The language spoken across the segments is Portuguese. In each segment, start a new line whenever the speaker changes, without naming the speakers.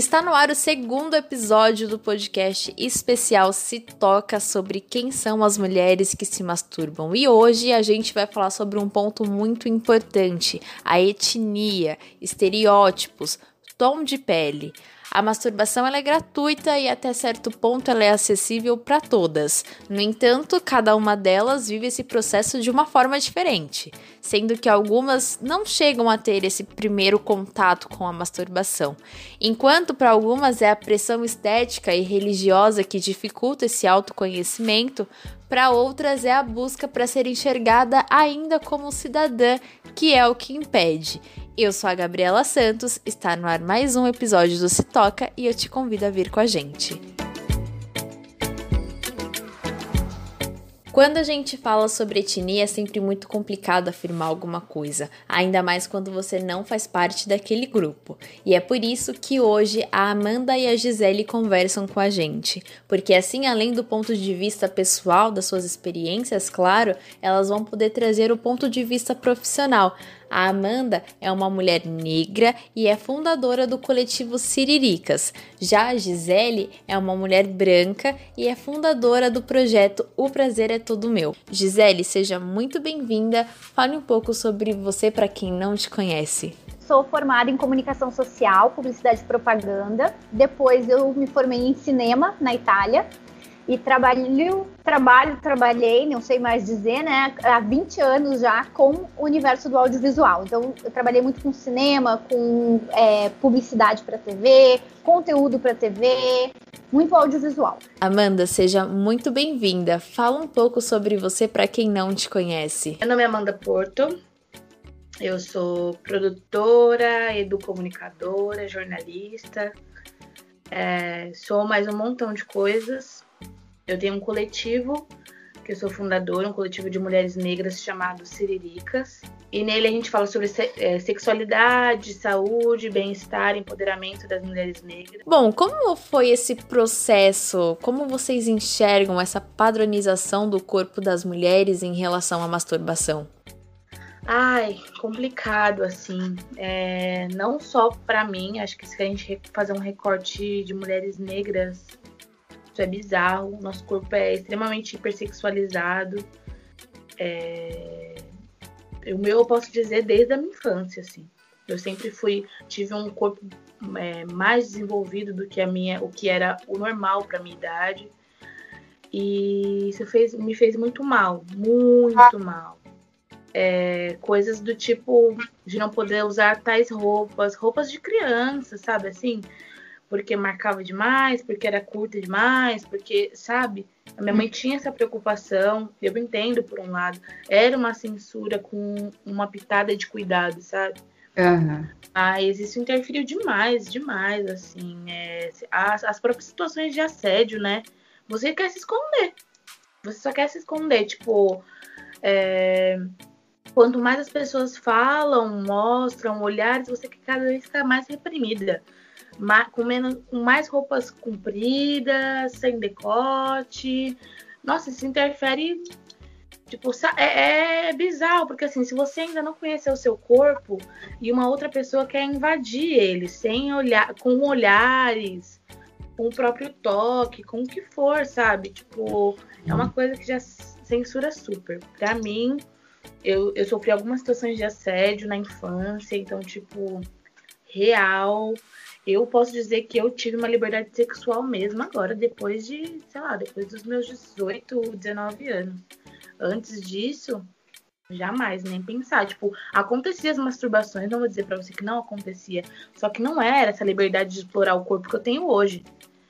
Está no ar o segundo episódio do podcast especial Se Toca sobre quem são as mulheres que se masturbam. E hoje a gente vai falar sobre um ponto muito importante: a etnia, estereótipos, tom de pele. A masturbação é gratuita e até certo ponto ela é acessível para todas. No entanto, cada uma delas vive esse processo de uma forma diferente, sendo que algumas não chegam a ter esse primeiro contato com a masturbação, enquanto para algumas é a pressão estética e religiosa que dificulta esse autoconhecimento, para outras é a busca para ser enxergada ainda como cidadã, que é o que impede. Eu sou a Gabriela Santos, está no ar mais um episódio do Se Toca e eu te convido a vir com a gente. Quando a gente fala sobre etnia, é sempre muito complicado afirmar alguma coisa, ainda mais quando você não faz parte daquele grupo. E é por isso que hoje a Amanda e a Gisele conversam com a gente, porque assim, além do ponto de vista pessoal, das suas experiências, claro, elas vão poder trazer o ponto de vista profissional, a Amanda é uma mulher negra e é fundadora do coletivo Siriricas. Já a Gisele é uma mulher branca e é fundadora do projeto O Prazer é Todo Meu. Gisele, seja muito bem-vinda. Fale um pouco sobre você para quem não te conhece
sou formada em comunicação social, publicidade e propaganda. Depois eu me formei em cinema na Itália e trabalho, trabalho, trabalhei, não sei mais dizer, né, há 20 anos já com o universo do audiovisual. Então, eu trabalhei muito com cinema, com é, publicidade para TV, conteúdo para TV, muito audiovisual.
Amanda, seja muito bem-vinda. Fala um pouco sobre você para quem não te conhece.
Meu nome é Amanda Porto. Eu sou produtora, educomunicadora, jornalista. É, sou mais um montão de coisas eu tenho um coletivo, que eu sou fundadora, um coletivo de mulheres negras chamado Siriricas. E nele a gente fala sobre é, sexualidade, saúde, bem-estar, empoderamento das mulheres negras.
Bom, como foi esse processo? Como vocês enxergam essa padronização do corpo das mulheres em relação à masturbação?
Ai, complicado assim. É, não só para mim, acho que se a gente fazer um recorte de mulheres negras isso é bizarro. Nosso corpo é extremamente hipersexualizado. É... O meu eu posso dizer desde a minha infância, assim. Eu sempre fui, tive um corpo é, mais desenvolvido do que a minha, o que era o normal para minha idade. E isso fez, me fez muito mal, muito mal. É, coisas do tipo de não poder usar tais roupas, roupas de criança, sabe assim? Porque marcava demais, porque era curta demais, porque, sabe? A minha mãe tinha essa preocupação, eu entendo por um lado. Era uma censura com uma pitada de cuidado, sabe? Uhum. Mas isso interferiu demais, demais, assim. É, as, as próprias situações de assédio, né? Você quer se esconder. Você só quer se esconder. Tipo, é, quanto mais as pessoas falam, mostram, olhares, você quer cada vez ficar mais reprimida com, menos, mais roupas compridas, sem decote. Nossa, isso interfere. Tipo, é, é bizarro, porque assim, se você ainda não conheceu o seu corpo e uma outra pessoa quer invadir ele, sem olhar, com olhares, com o próprio toque, com o que for, sabe? Tipo, é uma coisa que já censura super. Pra mim, eu, eu sofri algumas situações de assédio na infância, então, tipo, real eu posso dizer que eu tive uma liberdade sexual mesmo agora, depois de, sei lá, depois dos meus 18, 19 anos. Antes disso, jamais, nem pensar. Tipo, acontecia as masturbações, não vou dizer para você que não acontecia, só que não era essa liberdade de explorar o corpo que eu tenho hoje.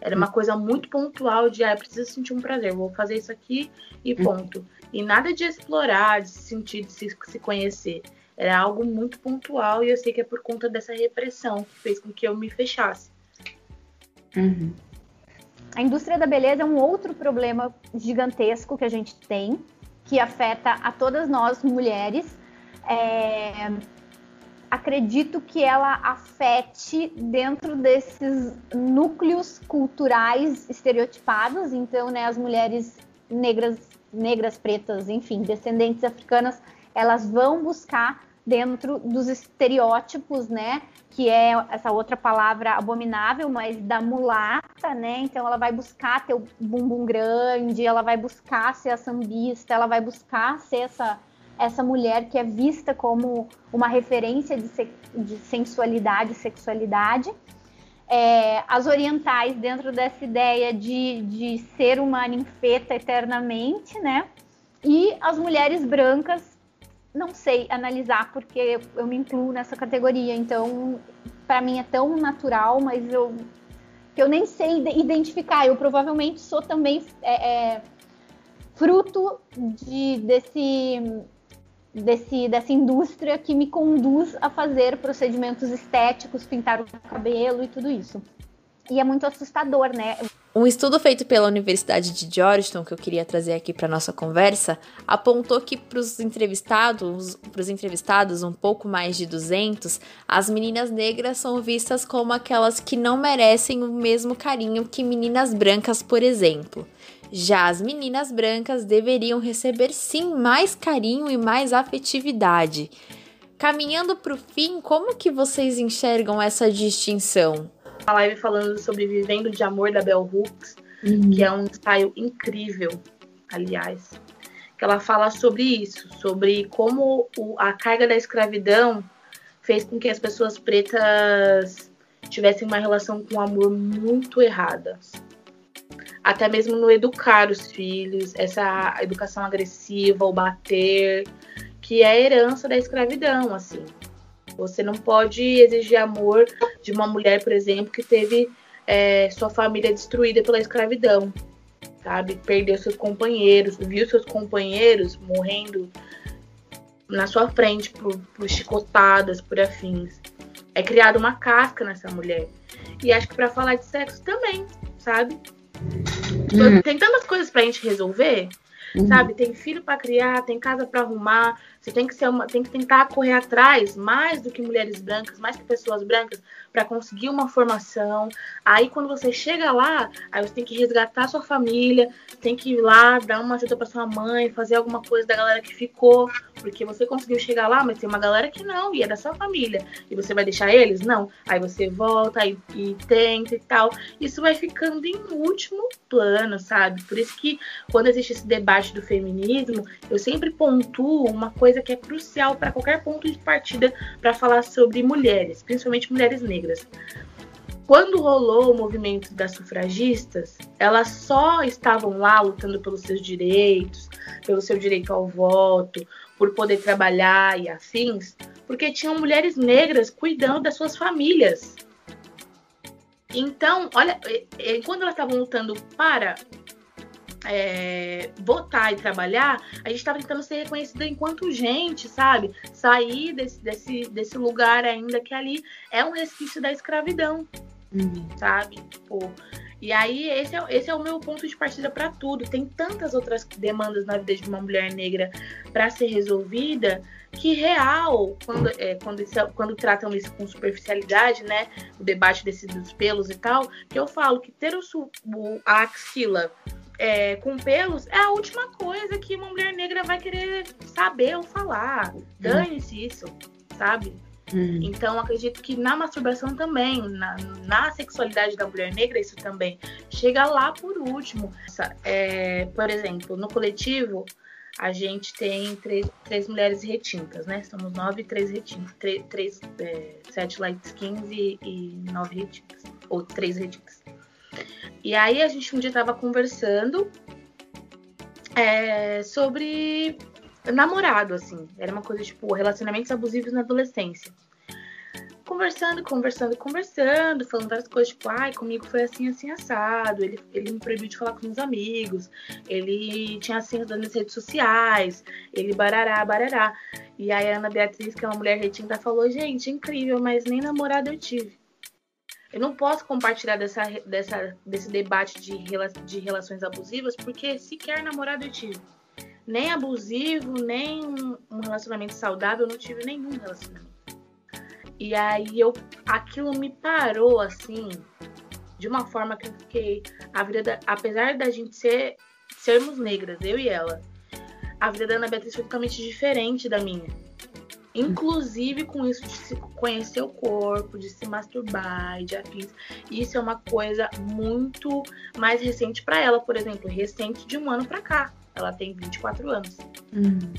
Era uma coisa muito pontual de, ah, eu preciso sentir um prazer, vou fazer isso aqui e ponto. E nada de explorar, de se sentir, de se, se conhecer. Era algo muito pontual e eu sei que é por conta dessa repressão que fez com que eu me fechasse.
Uhum. A indústria da beleza é um outro problema gigantesco que a gente tem, que afeta a todas nós mulheres. É... Acredito que ela afete dentro desses núcleos culturais estereotipados. Então, né, as mulheres negras, negras, pretas, enfim, descendentes africanas, elas vão buscar dentro dos estereótipos, né? Que é essa outra palavra abominável, mas da mulata, né? Então ela vai buscar ter o bumbum grande, ela vai buscar ser a sambista, ela vai buscar ser essa, essa mulher que é vista como uma referência de, se, de sensualidade e sexualidade. É, as orientais dentro dessa ideia de, de ser uma ninfeta eternamente, né? E as mulheres brancas não sei analisar porque eu me incluo nessa categoria. Então, para mim é tão natural, mas eu que eu nem sei identificar. Eu provavelmente sou também é, é, fruto de, desse, desse, dessa indústria que me conduz a fazer procedimentos estéticos, pintar o cabelo e tudo isso. E é muito assustador, né?
Um estudo feito pela Universidade de Georgetown, que eu queria trazer aqui para nossa conversa, apontou que para os entrevistados, entrevistados, um pouco mais de 200, as meninas negras são vistas como aquelas que não merecem o mesmo carinho que meninas brancas, por exemplo. Já as meninas brancas deveriam receber sim mais carinho e mais afetividade. Caminhando para o fim, como que vocês enxergam essa distinção?
Uma live falando sobre Vivendo de Amor da Bell Hooks, uhum. que é um ensaio incrível, aliás. Que ela fala sobre isso, sobre como o, a carga da escravidão fez com que as pessoas pretas tivessem uma relação com o amor muito errada. Até mesmo no educar os filhos, essa educação agressiva, o bater, que é a herança da escravidão, assim. Você não pode exigir amor de uma mulher, por exemplo, que teve é, sua família destruída pela escravidão, sabe? Perdeu seus companheiros, viu seus companheiros morrendo na sua frente por, por chicotadas, por afins. É criada uma casca nessa mulher. E acho que para falar de sexo também, sabe? Uhum. Tem tantas coisas pra gente resolver, sabe? Tem filho para criar, tem casa para arrumar, você tem que ser uma, tem que tentar correr atrás mais do que mulheres brancas, mais que pessoas brancas, para conseguir uma formação. Aí quando você chega lá, aí você tem que resgatar sua família, tem que ir lá dar uma ajuda para sua mãe, fazer alguma coisa da galera que ficou, porque você conseguiu chegar lá, mas tem uma galera que não, e é da sua família. E você vai deixar eles? Não. Aí você volta e, e tenta e tal. Isso vai ficando em último plano, sabe? Por isso que quando existe esse debate do feminismo, eu sempre pontuo uma coisa coisa que é crucial para qualquer ponto de partida para falar sobre mulheres, principalmente mulheres negras. Quando rolou o movimento das sufragistas, elas só estavam lá lutando pelos seus direitos, pelo seu direito ao voto, por poder trabalhar e afins, porque tinham mulheres negras cuidando das suas famílias. Então, olha, quando elas estavam lutando para é, votar e trabalhar, a gente estava tentando ser reconhecida enquanto gente, sabe? Sair desse, desse, desse lugar ainda que ali é um resquício da escravidão, uhum. sabe? Tipo, e aí, esse é, esse é o meu ponto de partida para tudo. Tem tantas outras demandas na vida de uma mulher negra para ser resolvida que real, quando, é, quando, isso, quando tratam isso com superficialidade, né? O debate desse, dos pelos e tal, que eu falo que ter o, o a axila é, com pelos é a última coisa que uma mulher negra vai querer saber ou falar. Dane-se isso, sabe? Uhum. Então, acredito que na masturbação também, na, na, sexualidade da mulher negra, isso também chega lá por último. É, por exemplo, no coletivo, a gente tem três, três mulheres retintas, né? Somos nove e três retintas. Três, três é, sete light skins e, e nove retintas. Ou três retintas. E aí a gente um dia tava conversando é, sobre namorado, assim. Era uma coisa tipo relacionamentos abusivos na adolescência. Conversando, conversando, conversando, falando várias coisas, tipo, ai, comigo foi assim, assim, assado. Ele, ele me proibiu de falar com meus amigos, ele tinha senhas das minhas redes sociais, ele barará, barará. E aí a Ana Beatriz, que é uma mulher retinta, falou, gente, incrível, mas nem namorado eu tive. Eu não posso compartilhar dessa, dessa, desse debate de, de relações abusivas, porque sequer namorado eu tive. Nem abusivo, nem um relacionamento saudável, eu não tive nenhum relacionamento. E aí eu aquilo me parou assim, de uma forma que eu fiquei. A vida da, apesar da gente ser, sermos negras, eu e ela, a vida da Ana Beatriz foi totalmente diferente da minha. Inclusive com isso de se conhecer o corpo, de se masturbar, de afins. Isso é uma coisa muito mais recente para ela, por exemplo, recente de um ano para cá. Ela tem 24 anos. Uhum.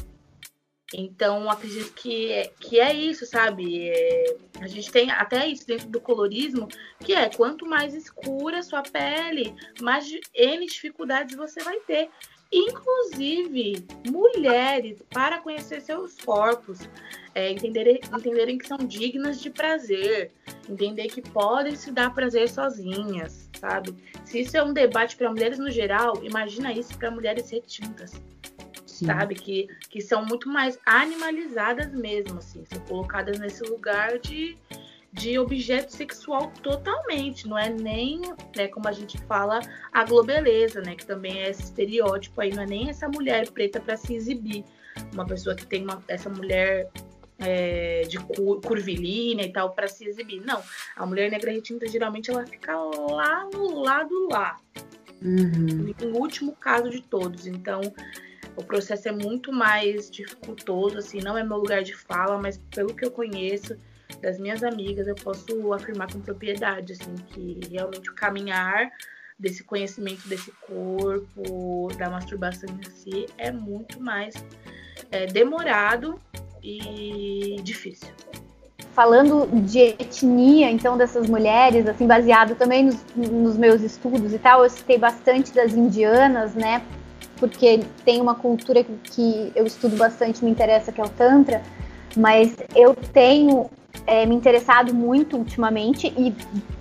Então, acredito que é, que é isso, sabe? É, a gente tem até isso dentro do colorismo, que é quanto mais escura a sua pele, mais N dificuldades você vai ter. Inclusive, mulheres, para conhecer seus corpos, é, entenderem, entenderem que são dignas de prazer, entender que podem se dar prazer sozinhas, sabe? Se isso é um debate para mulheres no geral, imagina isso para mulheres retintas. Sim. sabe? Que, que são muito mais animalizadas mesmo, assim, são colocadas nesse lugar de, de objeto sexual totalmente, não é nem, né, como a gente fala, a globeleza, né, que também é esse estereótipo aí, não é nem essa mulher preta para se exibir, uma pessoa que tem uma, essa mulher é, de cur, curvilínea e tal para se exibir. Não, a mulher negra retinta geralmente ela fica lá no lado lá. Uhum. No último caso de todos. Então, o processo é muito mais dificultoso, assim, não é meu lugar de fala, mas pelo que eu conheço das minhas amigas, eu posso afirmar com propriedade, assim, que realmente o caminhar desse conhecimento desse corpo, da masturbação em si, é muito mais é, demorado e difícil.
Falando de etnia, então, dessas mulheres, assim, baseado também nos, nos meus estudos e tal, eu citei bastante das indianas, né? porque tem uma cultura que eu estudo bastante, me interessa, que é o Tantra, mas eu tenho é, me interessado muito ultimamente e,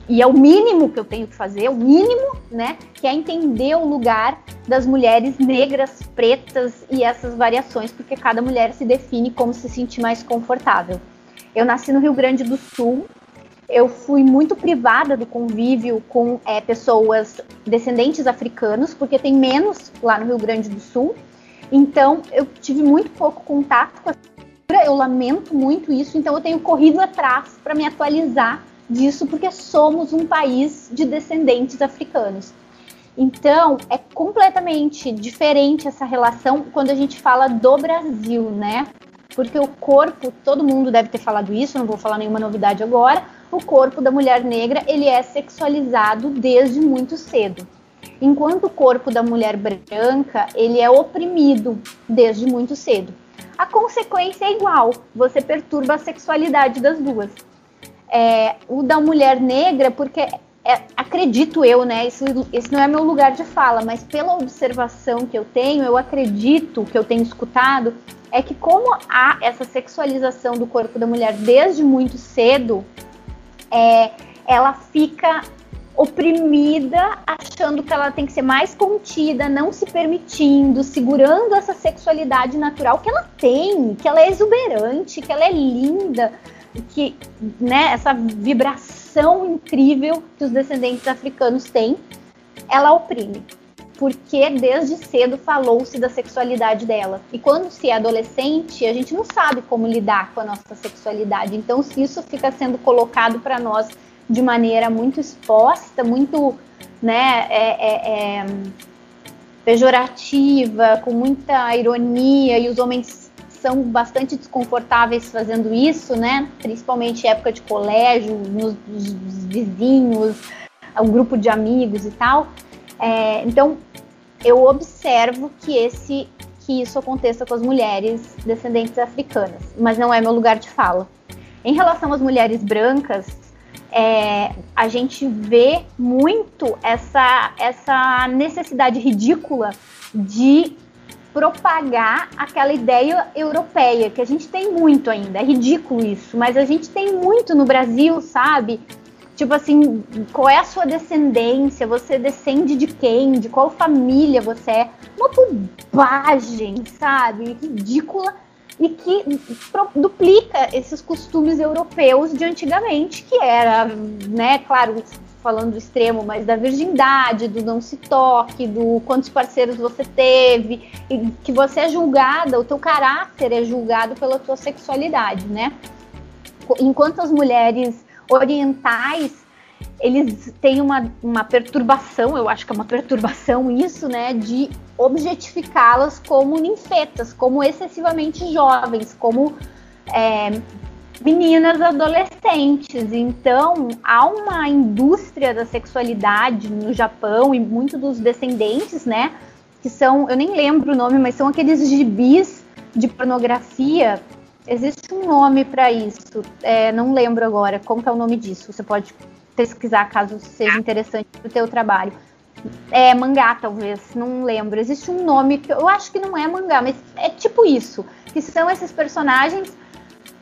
e é o mínimo que eu tenho que fazer, o mínimo, né? Que é entender o lugar das mulheres negras, pretas e essas variações, porque cada mulher se define como se sentir mais confortável. Eu nasci no Rio Grande do Sul, eu fui muito privada do convívio com é, pessoas descendentes africanos, porque tem menos lá no Rio Grande do Sul. Então, eu tive muito pouco contato com a eu lamento muito isso, então eu tenho corrido atrás para me atualizar disso, porque somos um país de descendentes africanos. Então, é completamente diferente essa relação quando a gente fala do Brasil, né? Porque o corpo, todo mundo deve ter falado isso, não vou falar nenhuma novidade agora, o corpo da mulher negra ele é sexualizado desde muito cedo. Enquanto o corpo da mulher branca ele é oprimido desde muito cedo. A consequência é igual, você perturba a sexualidade das duas. É, o da mulher negra, porque é, acredito eu, né? Isso, esse não é meu lugar de fala, mas pela observação que eu tenho, eu acredito que eu tenho escutado, é que como há essa sexualização do corpo da mulher desde muito cedo, é, ela fica oprimida, achando que ela tem que ser mais contida, não se permitindo, segurando essa sexualidade natural que ela tem, que ela é exuberante, que ela é linda, que, né, essa vibração incrível que os descendentes africanos têm, ela oprime. Porque desde cedo falou-se da sexualidade dela. E quando se é adolescente, a gente não sabe como lidar com a nossa sexualidade. Então, se isso fica sendo colocado para nós de maneira muito exposta, muito né, é, é, é, pejorativa, com muita ironia, e os homens são bastante desconfortáveis fazendo isso, né? Principalmente época de colégio, nos, nos vizinhos, um grupo de amigos e tal. É, então, eu observo que esse que isso aconteça com as mulheres descendentes africanas, mas não é meu lugar de fala. Em relação às mulheres brancas, é, a gente vê muito essa, essa necessidade ridícula de propagar aquela ideia europeia, que a gente tem muito ainda. É ridículo isso, mas a gente tem muito no Brasil, sabe? Tipo assim, qual é a sua descendência? Você descende de quem? De qual família você é? Uma bobagem, sabe? Ridícula e que duplica esses costumes europeus de antigamente, que era, né, claro, falando do extremo, mas da virgindade, do não se toque, do quantos parceiros você teve, e que você é julgada, o teu caráter é julgado pela tua sexualidade, né? Enquanto as mulheres orientais eles têm uma, uma perturbação, eu acho que é uma perturbação isso, né, de objetificá-las como ninfetas, como excessivamente jovens, como é, meninas adolescentes. Então, há uma indústria da sexualidade no Japão e muito dos descendentes, né? Que são, eu nem lembro o nome, mas são aqueles gibis de pornografia. Existe um nome para isso, é, não lembro agora como é o nome disso. Você pode pesquisar caso seja interessante para o teu trabalho. É mangá, talvez, não lembro. Existe um nome que eu acho que não é mangá, mas é tipo isso, que são esses personagens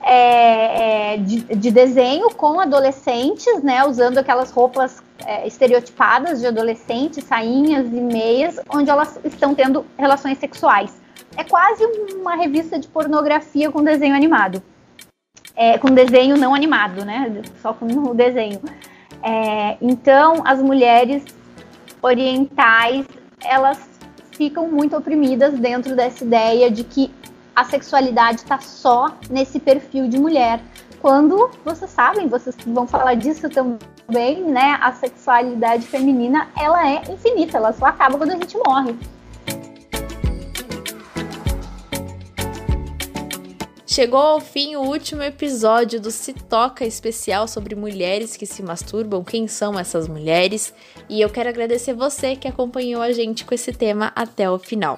é, é, de, de, desenho com adolescentes, né, usando aquelas roupas é, estereotipadas de adolescentes, sainhas e meias, onde elas estão tendo relações sexuais. É quase uma revista de pornografia com desenho animado. É, com desenho não animado, né? Só com o desenho. É, então, as mulheres orientais, elas ficam muito oprimidas dentro dessa ideia de que a sexualidade está só nesse perfil de mulher. Quando vocês sabem, vocês vão falar disso também, né? A sexualidade feminina ela é infinita, ela só acaba quando a gente morre.
Chegou ao fim o último episódio do Se Toca especial sobre mulheres que se masturbam, quem são essas mulheres, e eu quero agradecer você que acompanhou a gente com esse tema até o final.